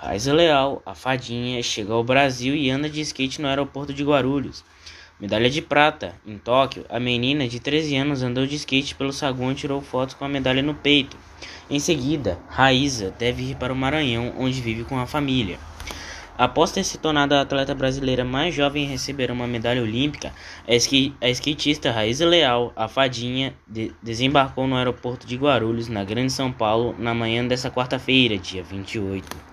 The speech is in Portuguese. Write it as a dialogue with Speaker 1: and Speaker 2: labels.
Speaker 1: Raiza Leal, a fadinha, chega ao Brasil e anda de skate no aeroporto de Guarulhos. Medalha de prata. Em Tóquio, a menina de 13 anos andou de skate pelo saguão e tirou fotos com a medalha no peito. Em seguida, Raíza deve ir para o Maranhão, onde vive com a família. Após ter se tornado a atleta brasileira mais jovem a receber uma medalha olímpica, a, esqui a skatista Raíza Leal, a fadinha, de desembarcou no aeroporto de Guarulhos, na Grande São Paulo, na manhã desta quarta-feira, dia 28.